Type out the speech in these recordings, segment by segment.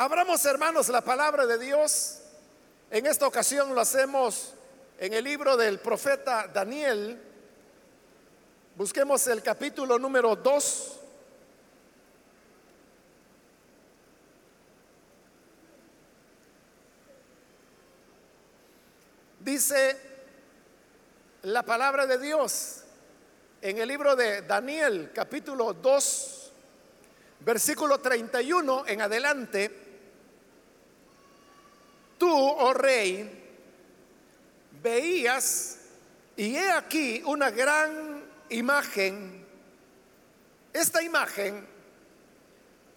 Abramos, hermanos, la palabra de Dios. En esta ocasión lo hacemos en el libro del profeta Daniel. Busquemos el capítulo número 2. Dice la palabra de Dios en el libro de Daniel, capítulo 2, versículo 31 en adelante. Tú, oh rey, veías, y he aquí una gran imagen, esta imagen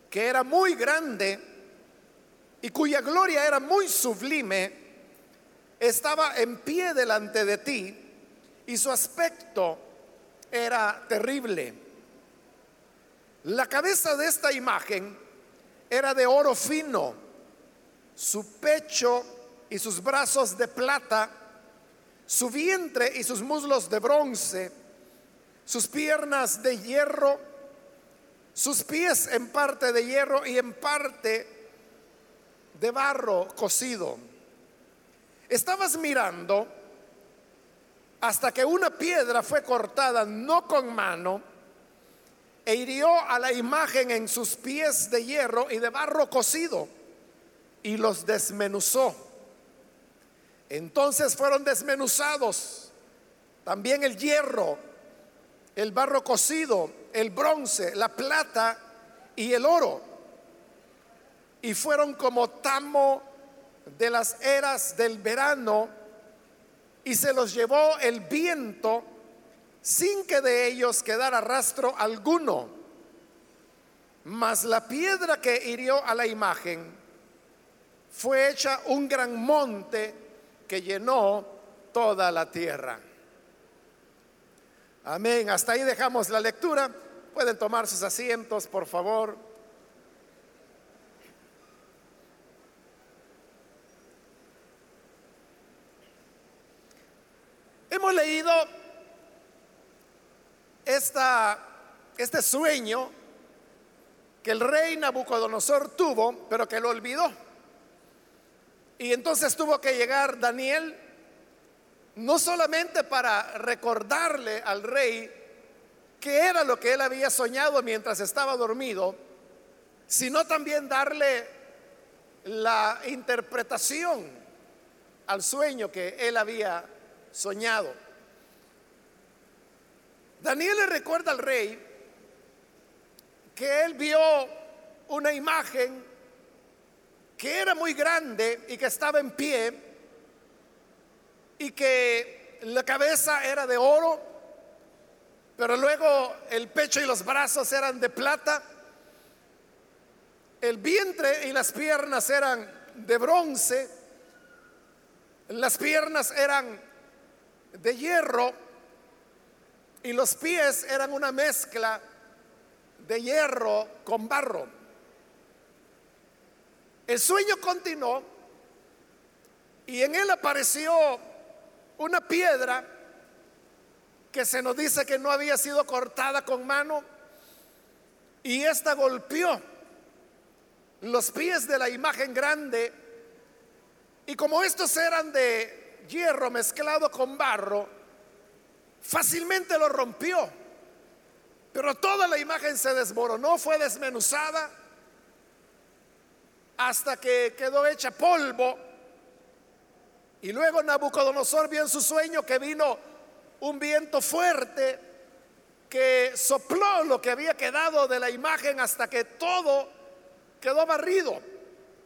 que era muy grande y cuya gloria era muy sublime, estaba en pie delante de ti y su aspecto era terrible. La cabeza de esta imagen era de oro fino, su pecho y sus brazos de plata, su vientre y sus muslos de bronce, sus piernas de hierro, sus pies en parte de hierro y en parte de barro cocido. Estabas mirando hasta que una piedra fue cortada no con mano e hirió a la imagen en sus pies de hierro y de barro cocido y los desmenuzó. Entonces fueron desmenuzados también el hierro, el barro cocido, el bronce, la plata y el oro. Y fueron como tamo de las eras del verano y se los llevó el viento sin que de ellos quedara rastro alguno. Mas la piedra que hirió a la imagen fue hecha un gran monte que llenó toda la tierra. Amén. Hasta ahí dejamos la lectura. Pueden tomar sus asientos, por favor. Hemos leído esta, este sueño que el rey Nabucodonosor tuvo, pero que lo olvidó. Y entonces tuvo que llegar Daniel, no solamente para recordarle al rey qué era lo que él había soñado mientras estaba dormido, sino también darle la interpretación al sueño que él había soñado. Daniel le recuerda al rey que él vio una imagen que era muy grande y que estaba en pie y que la cabeza era de oro, pero luego el pecho y los brazos eran de plata, el vientre y las piernas eran de bronce, las piernas eran de hierro y los pies eran una mezcla de hierro con barro. El sueño continuó y en él apareció una piedra que se nos dice que no había sido cortada con mano y esta golpeó los pies de la imagen grande y como estos eran de hierro mezclado con barro, fácilmente lo rompió. Pero toda la imagen se desmoronó, fue desmenuzada hasta que quedó hecha polvo. Y luego Nabucodonosor vio en su sueño que vino un viento fuerte que sopló lo que había quedado de la imagen hasta que todo quedó barrido.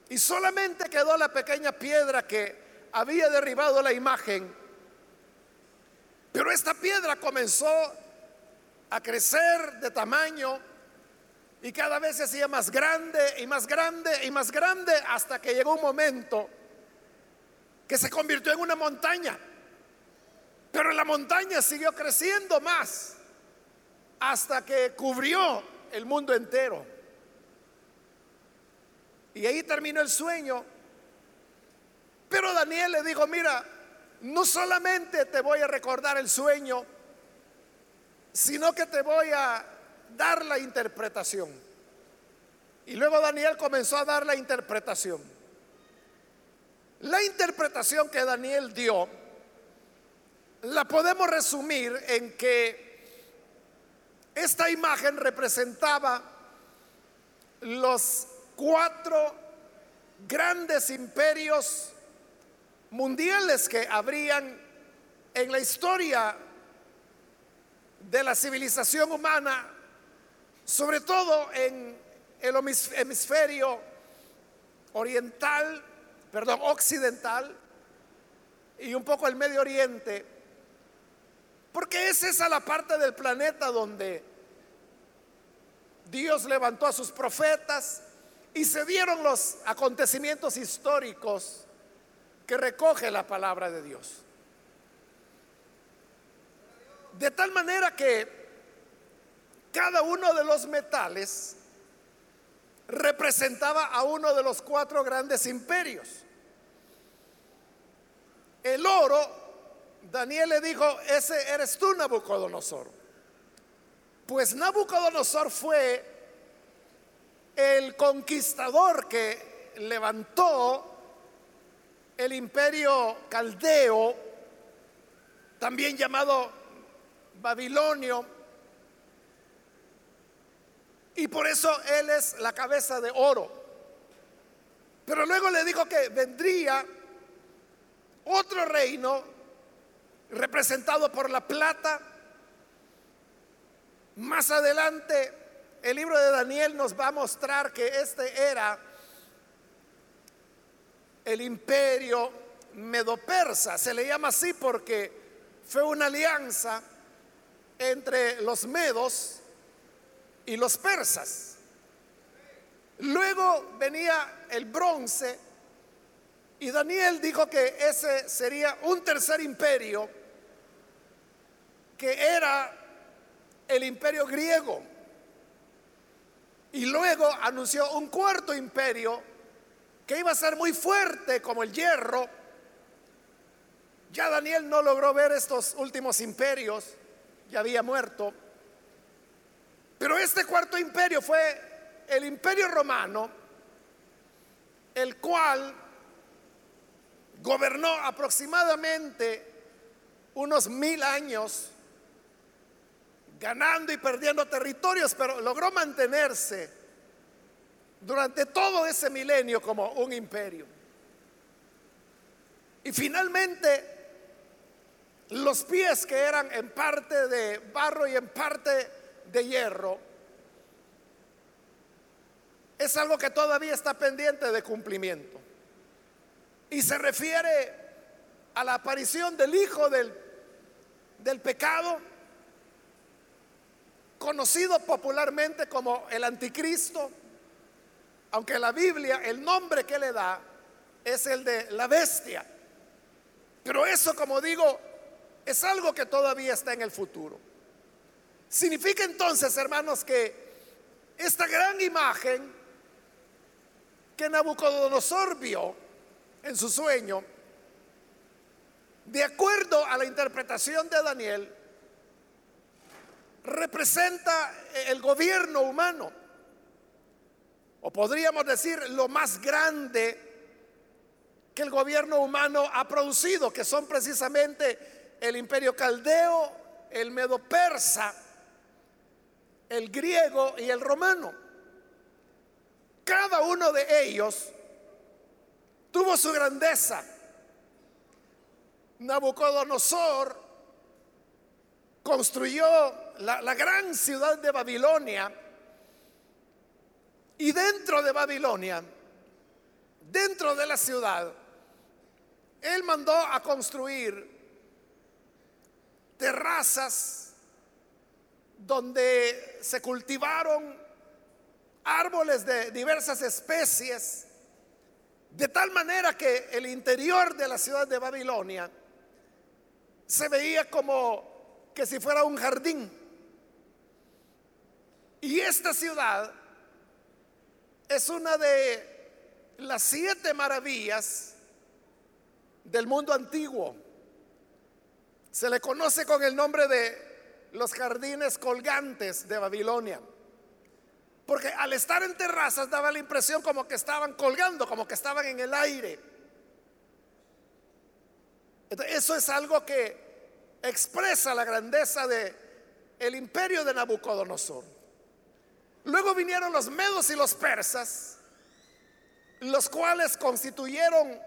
Y solamente quedó la pequeña piedra que había derribado la imagen. Pero esta piedra comenzó a crecer de tamaño y cada vez se hacía más grande y más grande y más grande hasta que llegó un momento que se convirtió en una montaña. Pero la montaña siguió creciendo más hasta que cubrió el mundo entero. Y ahí terminó el sueño. Pero Daniel le dijo, mira, no solamente te voy a recordar el sueño, sino que te voy a dar la interpretación. Y luego Daniel comenzó a dar la interpretación. La interpretación que Daniel dio la podemos resumir en que esta imagen representaba los cuatro grandes imperios mundiales que habrían en la historia de la civilización humana, sobre todo en el hemisferio oriental, perdón, occidental y un poco el Medio Oriente, porque es esa la parte del planeta donde Dios levantó a sus profetas y se dieron los acontecimientos históricos que recoge la palabra de Dios. De tal manera que cada uno de los metales representaba a uno de los cuatro grandes imperios. El oro, Daniel le dijo, ese eres tú, Nabucodonosor. Pues Nabucodonosor fue el conquistador que levantó el imperio caldeo, también llamado babilonio, y por eso él es la cabeza de oro. Pero luego le dijo que vendría otro reino representado por la plata. Más adelante el libro de Daniel nos va a mostrar que este era el imperio medo-persa. Se le llama así porque fue una alianza entre los medos y los persas. Luego venía el bronce y Daniel dijo que ese sería un tercer imperio que era el imperio griego. Y luego anunció un cuarto imperio que iba a ser muy fuerte como el hierro. Ya Daniel no logró ver estos últimos imperios, ya había muerto. Pero este cuarto imperio fue el imperio romano, el cual gobernó aproximadamente unos mil años, ganando y perdiendo territorios, pero logró mantenerse durante todo ese milenio como un imperio. Y finalmente, los pies que eran en parte de barro y en parte de hierro, es algo que todavía está pendiente de cumplimiento. Y se refiere a la aparición del Hijo del, del pecado, conocido popularmente como el anticristo, aunque la Biblia, el nombre que le da es el de la bestia. Pero eso, como digo, es algo que todavía está en el futuro. Significa entonces, hermanos, que esta gran imagen que Nabucodonosor vio en su sueño, de acuerdo a la interpretación de Daniel, representa el gobierno humano, o podríamos decir lo más grande que el gobierno humano ha producido, que son precisamente el imperio caldeo, el medo persa, el griego y el romano. Cada uno de ellos tuvo su grandeza. Nabucodonosor construyó la, gran ciudad de Babilonia y dentro de Babilonia, dentro de la ciudad, él mandó a construir terrazas donde se cultivaron árboles de diversas especies, de tal manera que el interior de la ciudad de Babilonia se veía como que si fuera un jardín. Y esta ciudad es una de las siete maravillas del mundo antiguo. Se le conoce con el nombre de los jardines colgantes de Babilonia. Porque al estar en terrazas daba la impresión como que estaban colgando, como que estaban en el aire. eso es algo que expresa la grandeza de el imperio de Nabucodonosor. Luego vinieron los medos y los persas, los cuales constituyeron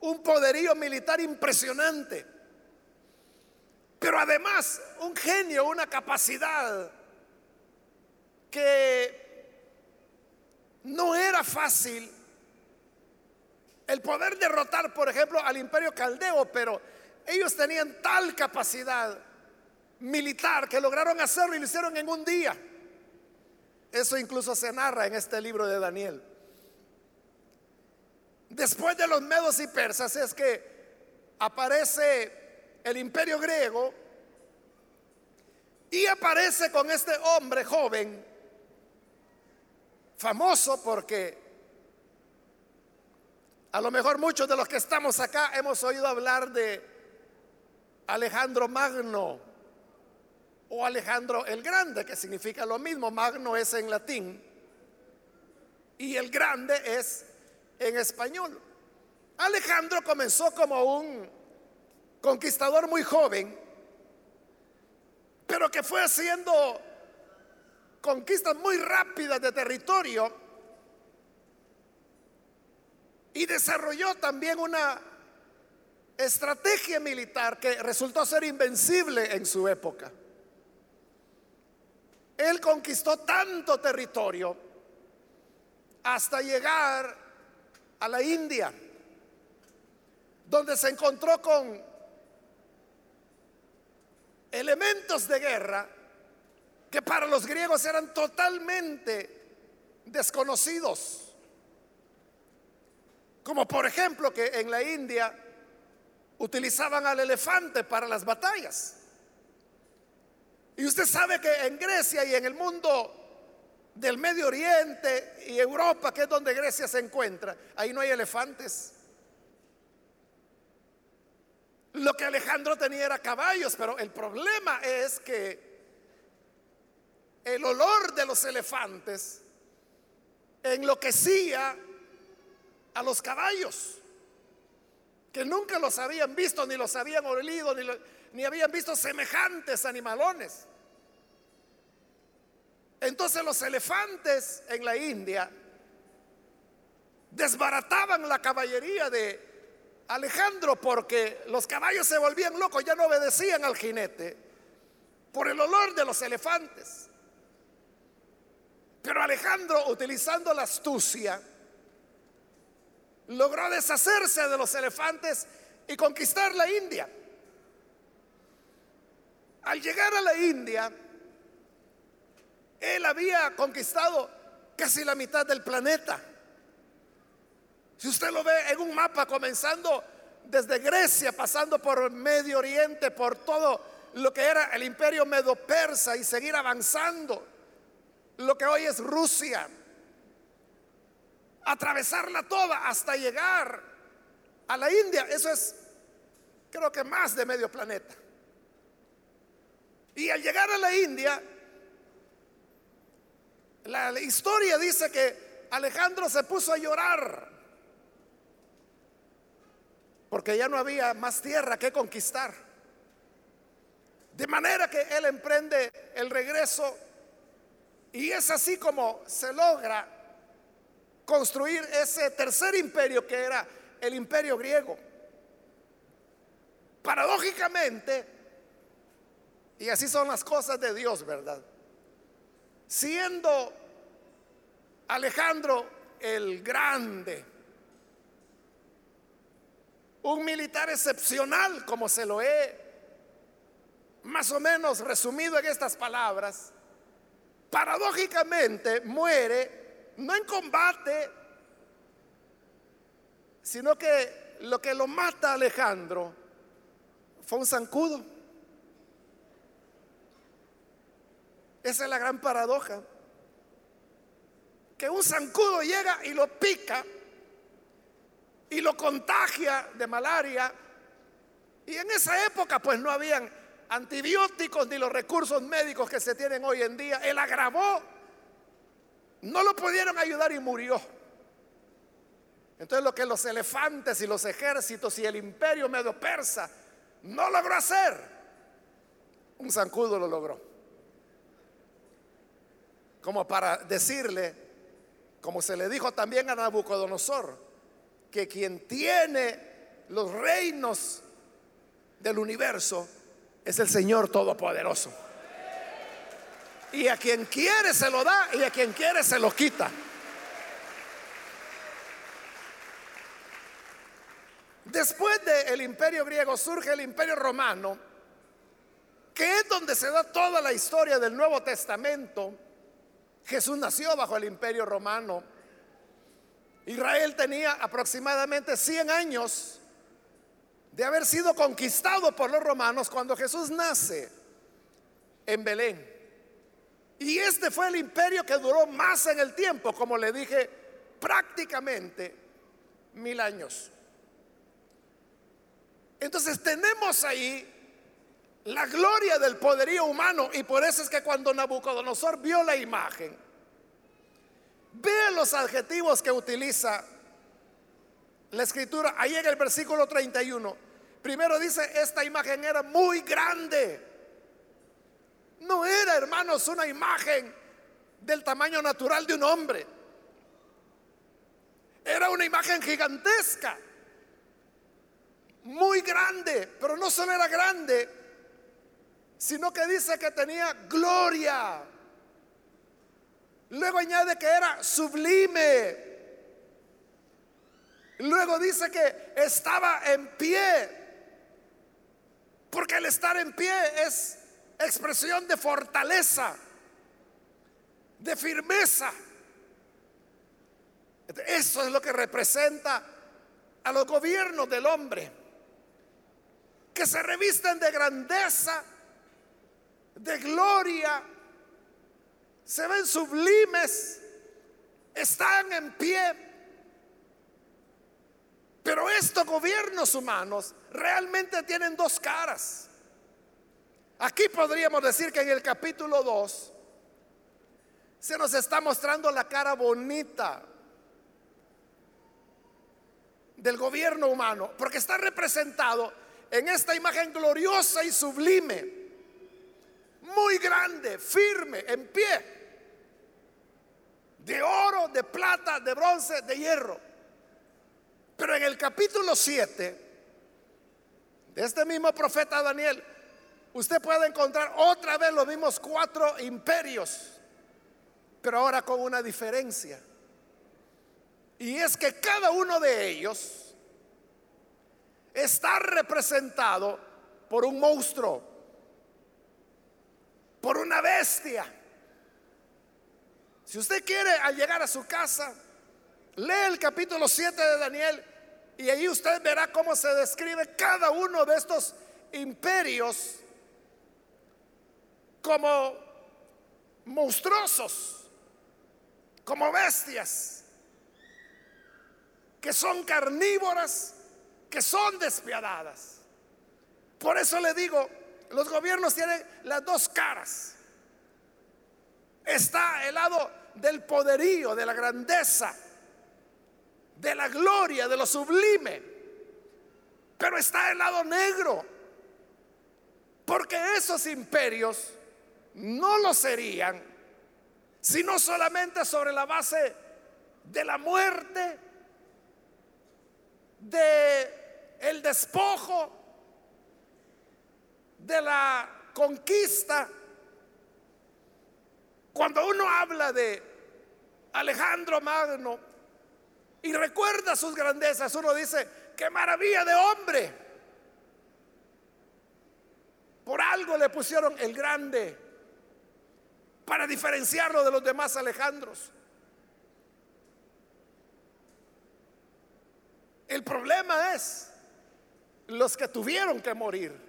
un poderío militar impresionante, pero además un genio, una capacidad que no era fácil el poder derrotar, por ejemplo, al imperio caldeo, pero ellos tenían tal capacidad militar que lograron hacerlo y lo hicieron en un día. Eso incluso se narra en este libro de Daniel. Después de los medos y persas es que aparece el imperio griego y aparece con este hombre joven famoso porque a lo mejor muchos de los que estamos acá hemos oído hablar de Alejandro Magno o Alejandro el Grande, que significa lo mismo. Magno es en latín y el Grande es en español. Alejandro comenzó como un conquistador muy joven, pero que fue haciendo conquistas muy rápidas de territorio y desarrolló también una estrategia militar que resultó ser invencible en su época. Él conquistó tanto territorio hasta llegar a la India, donde se encontró con elementos de guerra que para los griegos eran totalmente desconocidos. Como por ejemplo que en la India utilizaban al elefante para las batallas. Y usted sabe que en Grecia y en el mundo del Medio Oriente y Europa, que es donde Grecia se encuentra, ahí no hay elefantes. Lo que Alejandro tenía era caballos, pero el problema es que el olor de los elefantes enloquecía a los caballos, que nunca los habían visto, ni los habían olido, ni, ni habían visto semejantes animalones. Entonces los elefantes en la India desbarataban la caballería de Alejandro porque los caballos se volvían locos, ya no obedecían al jinete por el olor de los elefantes. Pero Alejandro, utilizando la astucia, logró deshacerse de los elefantes y conquistar la India. Al llegar a la India, él había conquistado casi la mitad del planeta. Si usted lo ve en un mapa, comenzando desde Grecia, pasando por Medio Oriente, por todo lo que era el imperio medo-persa y seguir avanzando lo que hoy es Rusia, atravesarla toda hasta llegar a la India. Eso es, creo que más de medio planeta. Y al llegar a la India, la, historia dice que Alejandro se puso a llorar porque ya no había más tierra que conquistar. De manera que él emprende el regreso y es así como se logra construir ese tercer imperio que era el imperio griego. Paradójicamente, y así son las cosas de Dios, ¿verdad? Siendo Alejandro el Grande, un militar excepcional, como se lo he más o menos resumido en estas palabras, paradójicamente muere no en combate, sino que lo que lo mata Alejandro fue un zancudo. Esa es la gran paradoja. Que un zancudo llega y lo pica y lo contagia de malaria. Y en esa época pues no habían antibióticos ni los recursos médicos que se tienen hoy en día. Él agravó. No lo pudieron ayudar y murió. Entonces lo que los elefantes y los ejércitos y el imperio medio persa no logró hacer, un zancudo lo logró. Como para decirle, como se le dijo también a Nabucodonosor, que quien tiene los reinos del universo es el Señor Todopoderoso. Y a quien quiere se lo da y a quien quiere se lo quita. Después del imperio griego surge el imperio romano, que es donde se da toda la historia del Nuevo Testamento. Jesús nació bajo el imperio romano. Israel tenía aproximadamente 100 años de haber sido conquistado por los romanos cuando Jesús nace en Belén. Y este fue el imperio que duró más en el tiempo, como le dije, prácticamente mil años. Entonces tenemos ahí la gloria del poderío humano y por eso es que cuando Nabucodonosor vio la imagen, ve los adjetivos que utiliza la escritura ahí en el versículo 31. Primero dice, esta imagen era muy grande. No era, hermanos, una imagen del tamaño natural de un hombre. Era una imagen gigantesca muy grande, pero no solo era grande, sino que dice que tenía gloria. Luego añade que era sublime. Luego dice que estaba en pie. Porque el estar en pie es expresión de fortaleza, de firmeza. Eso es lo que representa a los gobiernos del hombre que se revisten de grandeza, de gloria, se ven sublimes, están en pie. Pero estos gobiernos humanos realmente tienen dos caras. Aquí podríamos decir que en el capítulo 2 se nos está mostrando la cara bonita del gobierno humano, porque está representado en esta imagen gloriosa y sublime, muy grande, firme, en pie, de oro, de plata, de bronce, de hierro. Pero en el capítulo 7 de este mismo profeta Daniel, usted puede encontrar otra vez los mismos cuatro imperios, pero ahora con una diferencia. Y es que cada uno de ellos está representado por un monstruo, por una bestia. Si usted quiere al llegar a su casa, lee el capítulo 7 de Daniel y ahí usted verá cómo se describe cada uno de estos imperios como monstruosos, como bestias, que son carnívoras que son despiadadas. Por eso le digo, los gobiernos tienen las dos caras. Está el lado del poderío, de la grandeza, de la gloria, de lo sublime. Pero está el lado negro. Porque esos imperios no lo serían, sino solamente sobre la base de la muerte, de el despojo, de la conquista. Cuando uno habla de Alejandro Magno y recuerda sus grandezas, uno dice, qué maravilla de hombre. Por algo le pusieron el grande para diferenciarlo de los demás Alejandros. El problema es los que tuvieron que morir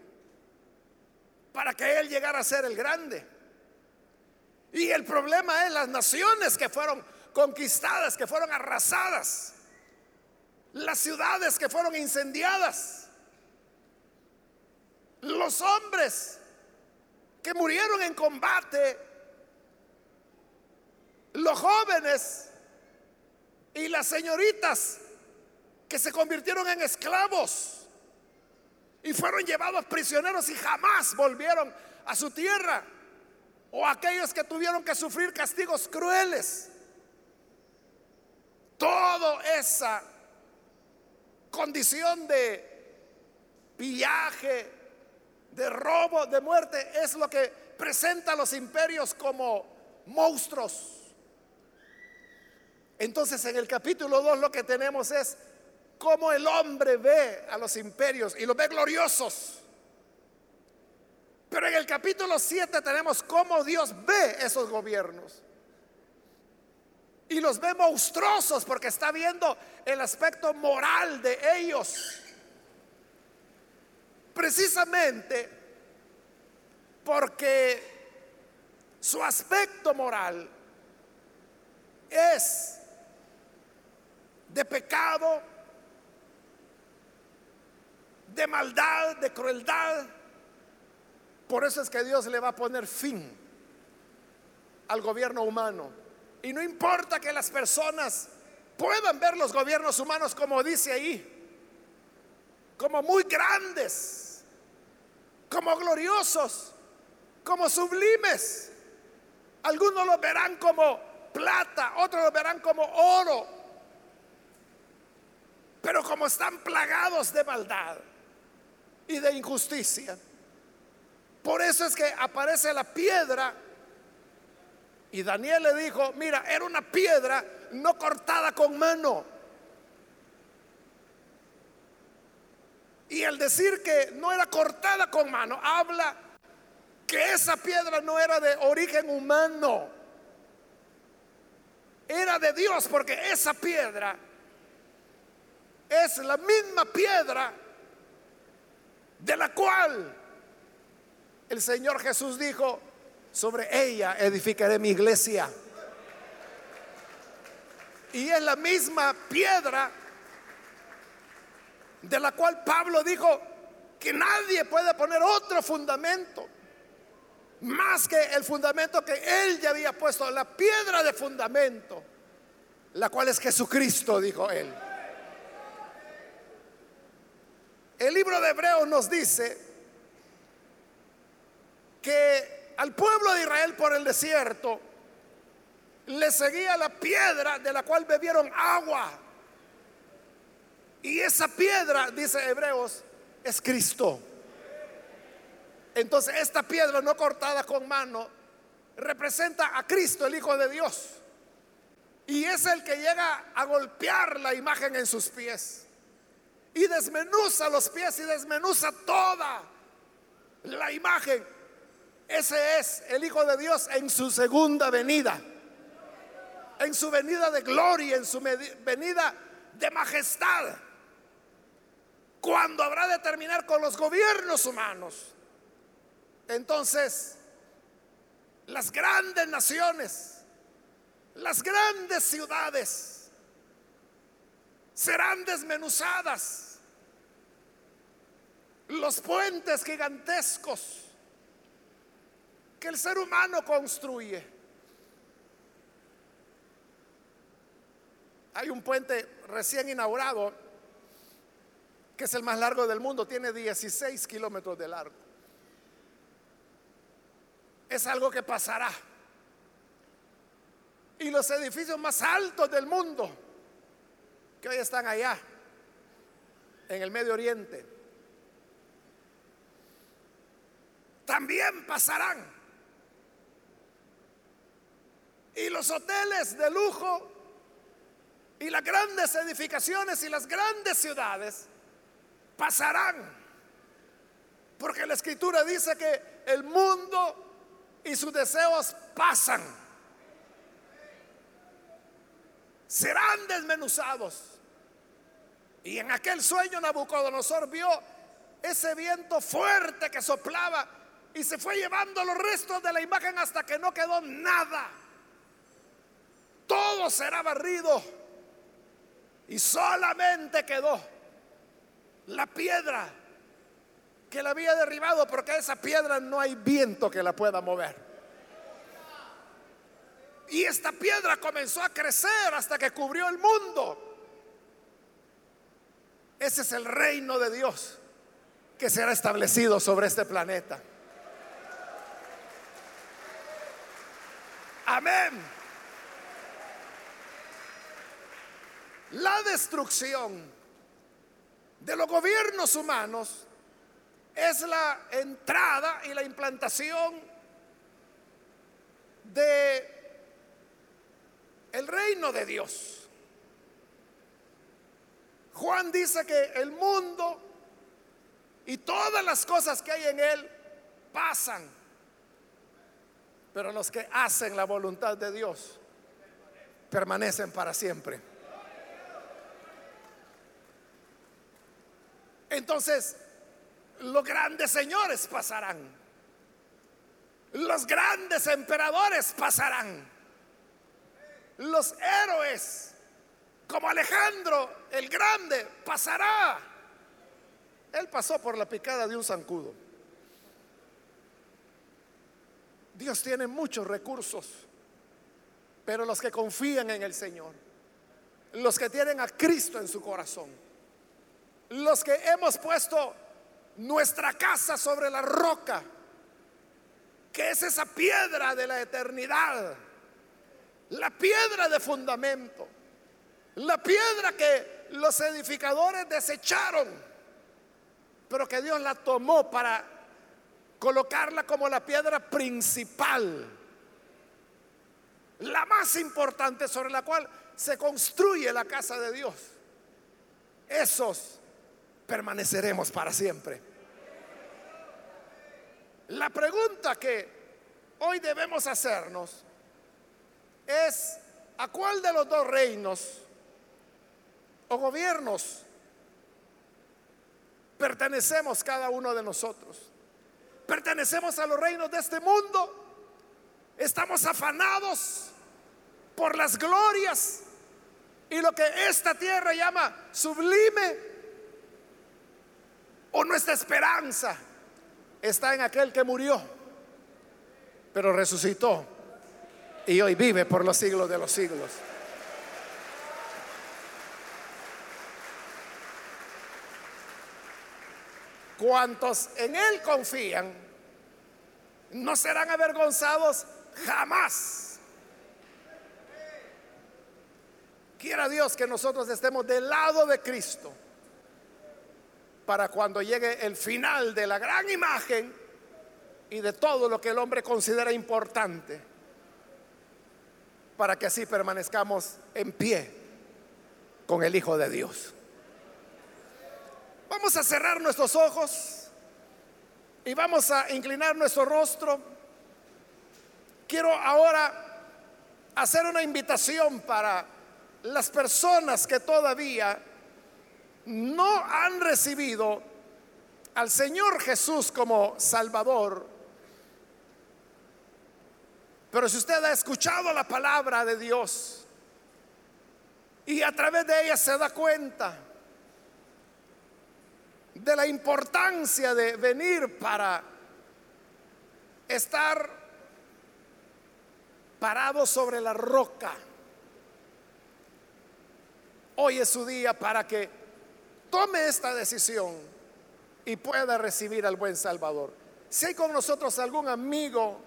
para que Él llegara a ser el grande. Y el problema es las naciones que fueron conquistadas, que fueron arrasadas, las ciudades que fueron incendiadas, los hombres que murieron en combate, los jóvenes y las señoritas que se convirtieron en esclavos y fueron llevados prisioneros y jamás volvieron a su tierra, o aquellos que tuvieron que sufrir castigos crueles. Toda esa condición de pillaje, de robo, de muerte, es lo que presenta a los imperios como monstruos. Entonces en el capítulo 2 lo que tenemos es cómo el hombre ve a los imperios y los ve gloriosos. Pero en el capítulo 7 tenemos cómo Dios ve esos gobiernos. Y los ve monstruosos porque está viendo el aspecto moral de ellos. Precisamente porque su aspecto moral es de pecado, de maldad, de crueldad. Por eso es que Dios le va a poner fin al gobierno humano. Y no importa que las personas puedan ver los gobiernos humanos como dice ahí, como muy grandes, como gloriosos, como sublimes. Algunos los verán como plata, otros los verán como oro, pero como están plagados de maldad y de injusticia. Por eso es que aparece la piedra. Y Daniel le dijo, mira, era una piedra no cortada con mano. Y el decir que no era cortada con mano, habla que esa piedra no era de origen humano. Era de Dios porque esa piedra es la misma piedra de la cual el Señor Jesús dijo, sobre ella edificaré mi iglesia. Y es la misma piedra de la cual Pablo dijo que nadie puede poner otro fundamento más que el fundamento que él ya había puesto, la piedra de fundamento, la cual es Jesucristo, dijo él. El libro de Hebreos nos dice que al pueblo de Israel por el desierto le seguía la piedra de la cual bebieron agua. Y esa piedra, dice Hebreos, es Cristo. Entonces esta piedra no cortada con mano representa a Cristo, el Hijo de Dios. Y es el que llega a golpear la imagen en sus pies y desmenuza los pies y desmenuza toda la imagen. Ese es el Hijo de Dios en su segunda venida, en su venida de gloria, en su venida de majestad, cuando habrá de terminar con los gobiernos humanos. Entonces, las grandes naciones, las grandes ciudades, serán desmenuzadas. Los puentes gigantescos que el ser humano construye. Hay un puente recién inaugurado que es el más largo del mundo, tiene 16 kilómetros de largo. Es algo que pasará. Y los edificios más altos del mundo que hoy están allá, en el Medio Oriente, también pasarán. Y los hoteles de lujo y las grandes edificaciones y las grandes ciudades pasarán. Porque la escritura dice que el mundo y sus deseos pasan serán desmenuzados. Y en aquel sueño Nabucodonosor vio ese viento fuerte que soplaba y se fue llevando los restos de la imagen hasta que no quedó nada. Todo será barrido y solamente quedó la piedra que la había derribado porque esa piedra no hay viento que la pueda mover. Y esta piedra comenzó a crecer hasta que cubrió el mundo. Ese es el reino de Dios que será establecido sobre este planeta. Amén. La destrucción de los gobiernos humanos es la entrada y la implantación de el reino de Dios. Juan dice que el mundo y todas las cosas que hay en él pasan, pero los que hacen la voluntad de Dios permanecen para siempre. Entonces, los grandes señores pasarán. Los grandes emperadores pasarán. Los héroes, como Alejandro el Grande, pasará. Él pasó por la picada de un zancudo. Dios tiene muchos recursos, pero los que confían en el Señor, los que tienen a Cristo en su corazón, los que hemos puesto nuestra casa sobre la roca, que es esa piedra de la eternidad, la piedra de fundamento, la piedra que los edificadores desecharon, pero que Dios la tomó para colocarla como la piedra principal, la más importante sobre la cual se construye la casa de Dios. Esos permaneceremos para siempre. La pregunta que hoy debemos hacernos es, ¿a cuál de los dos reinos o gobiernos pertenecemos cada uno de nosotros? ¿Pertenecemos a los reinos de este mundo? ¿Estamos afanados por las glorias y lo que esta tierra llama sublime? ¿O nuestra esperanza está en aquel que murió, pero resucitó y hoy vive por los siglos de los siglos. Cuantos en Él confían, no serán avergonzados jamás. Quiera Dios que nosotros estemos del lado de Cristo para cuando llegue el final de la gran imagen y de todo lo que el hombre considera importante, para que así permanezcamos en pie con el Hijo de Dios. Vamos a cerrar nuestros ojos y vamos a inclinar nuestro rostro. Quiero ahora hacer una invitación para las personas que todavía no han recibido al Señor Jesús como Salvador, pero si usted ha escuchado la palabra de Dios y a través de ella se da cuenta de la importancia de venir para estar parado sobre la roca, hoy es su día para que tome esta decisión y pueda recibir al buen Salvador. Si hay con nosotros algún amigo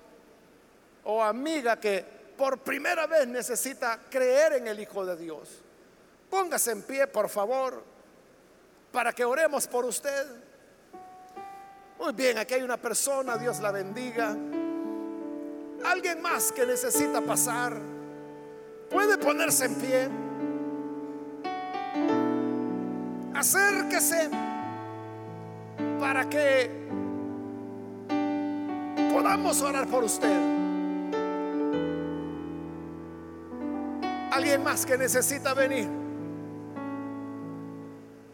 o amiga que por primera vez necesita creer en el Hijo de Dios, póngase en pie, por favor, para que oremos por usted. Muy bien, aquí hay una persona, Dios la bendiga. Alguien más que necesita pasar, puede ponerse en pie. Acérquese para que podamos orar por usted. Alguien más que necesita venir.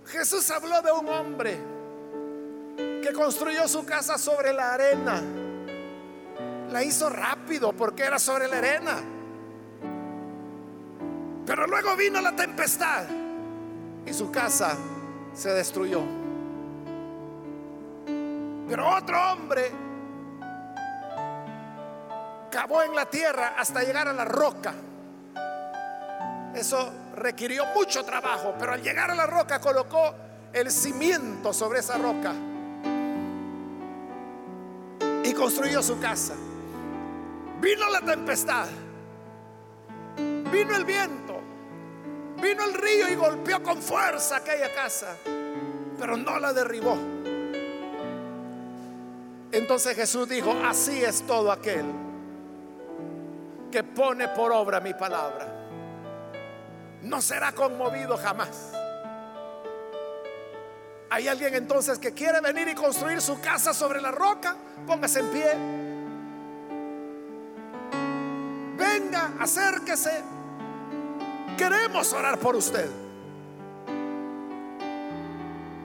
Jesús habló de un hombre que construyó su casa sobre la arena. La hizo rápido porque era sobre la arena. Pero luego vino la tempestad y su casa se destruyó. Pero otro hombre cavó en la tierra hasta llegar a la roca. Eso requirió mucho trabajo, pero al llegar a la roca colocó el cimiento sobre esa roca y construyó su casa. Vino la tempestad, vino el viento, vino el río y golpeó con fuerza aquella casa, pero no la derribó. Entonces Jesús dijo, así es todo aquel que pone por obra mi palabra. No será conmovido jamás. ¿Hay alguien entonces que quiere venir y construir su casa sobre la roca? Póngase en pie. Venga, acérquese. Queremos orar por usted.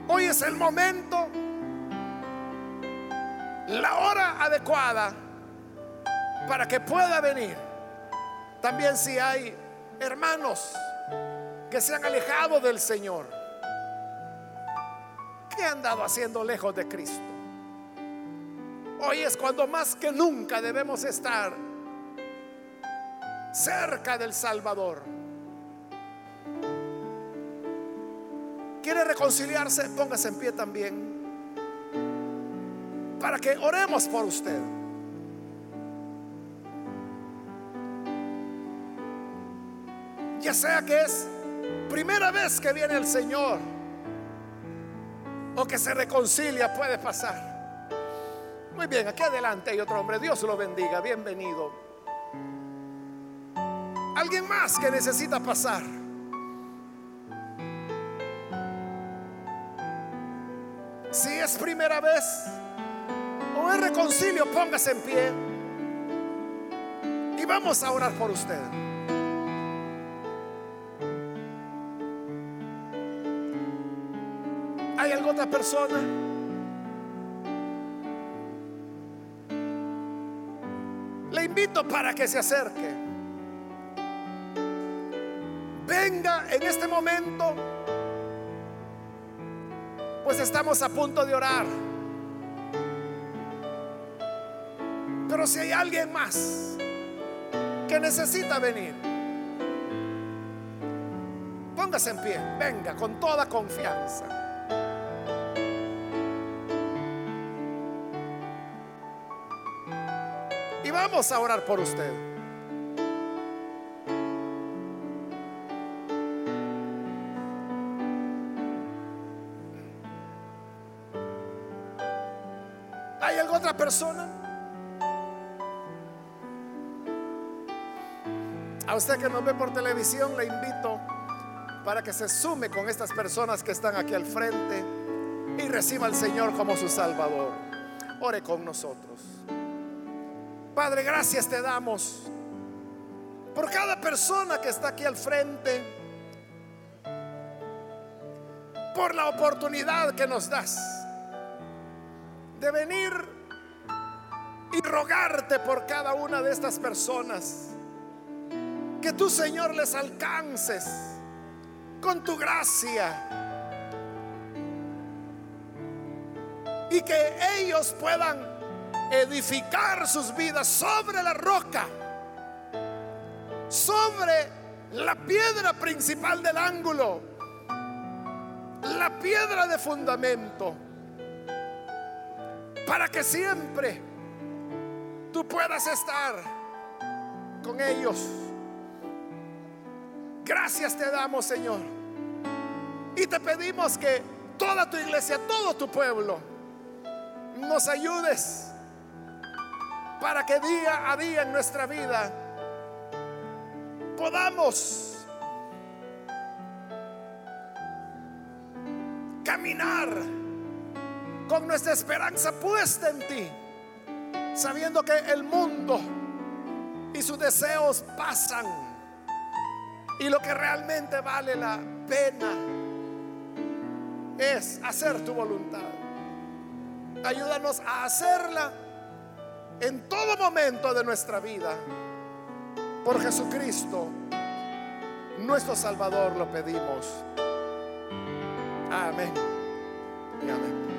Hoy es el momento, la hora adecuada para que pueda venir. También si hay hermanos que se han alejado del Señor ¿Qué han dado haciendo lejos de Cristo? Hoy es cuando más que nunca debemos estar cerca del Salvador. ¿Quiere reconciliarse? Póngase en pie también. Para que oremos por usted. Ya sea que es primera vez que viene el Señor o que se reconcilia puede pasar. Muy bien, aquí adelante hay otro hombre. Dios lo bendiga. Bienvenido. Alguien más que necesita pasar. Si es primera vez o es reconcilio, póngase en pie. Y vamos a orar por usted. ¿Hay alguna otra persona? Le invito para que se acerque. Venga en este momento, pues estamos a punto de orar. Pero si hay alguien más que necesita venir, póngase en pie, venga con toda confianza. vamos a orar por usted. Persona? A usted que nos ve por televisión le invito para que se sume con estas personas que están aquí al frente y reciba al Señor como su Salvador. Ore con nosotros. Padre, gracias te damos por cada persona que está aquí al frente, por la oportunidad que nos das de venir rogarte por cada una de estas personas. Que tú, Señor, les alcances con tu gracia. Y que ellos puedan edificar sus vidas sobre la roca, sobre la piedra principal del ángulo, la piedra de fundamento, para que siempre tú puedas estar con ellos. Gracias te damos, Señor. Y te pedimos que toda tu iglesia, todo tu pueblo, nos ayudes para que día a día en nuestra vida podamos caminar con nuestra esperanza puesta en ti, sabiendo que el mundo y sus deseos pasan y lo que realmente vale la pena es hacer tu voluntad. Ayúdanos a hacerla en todo momento de nuestra vida. Por Jesucristo, nuestro Salvador, lo pedimos. Amén. Y amén.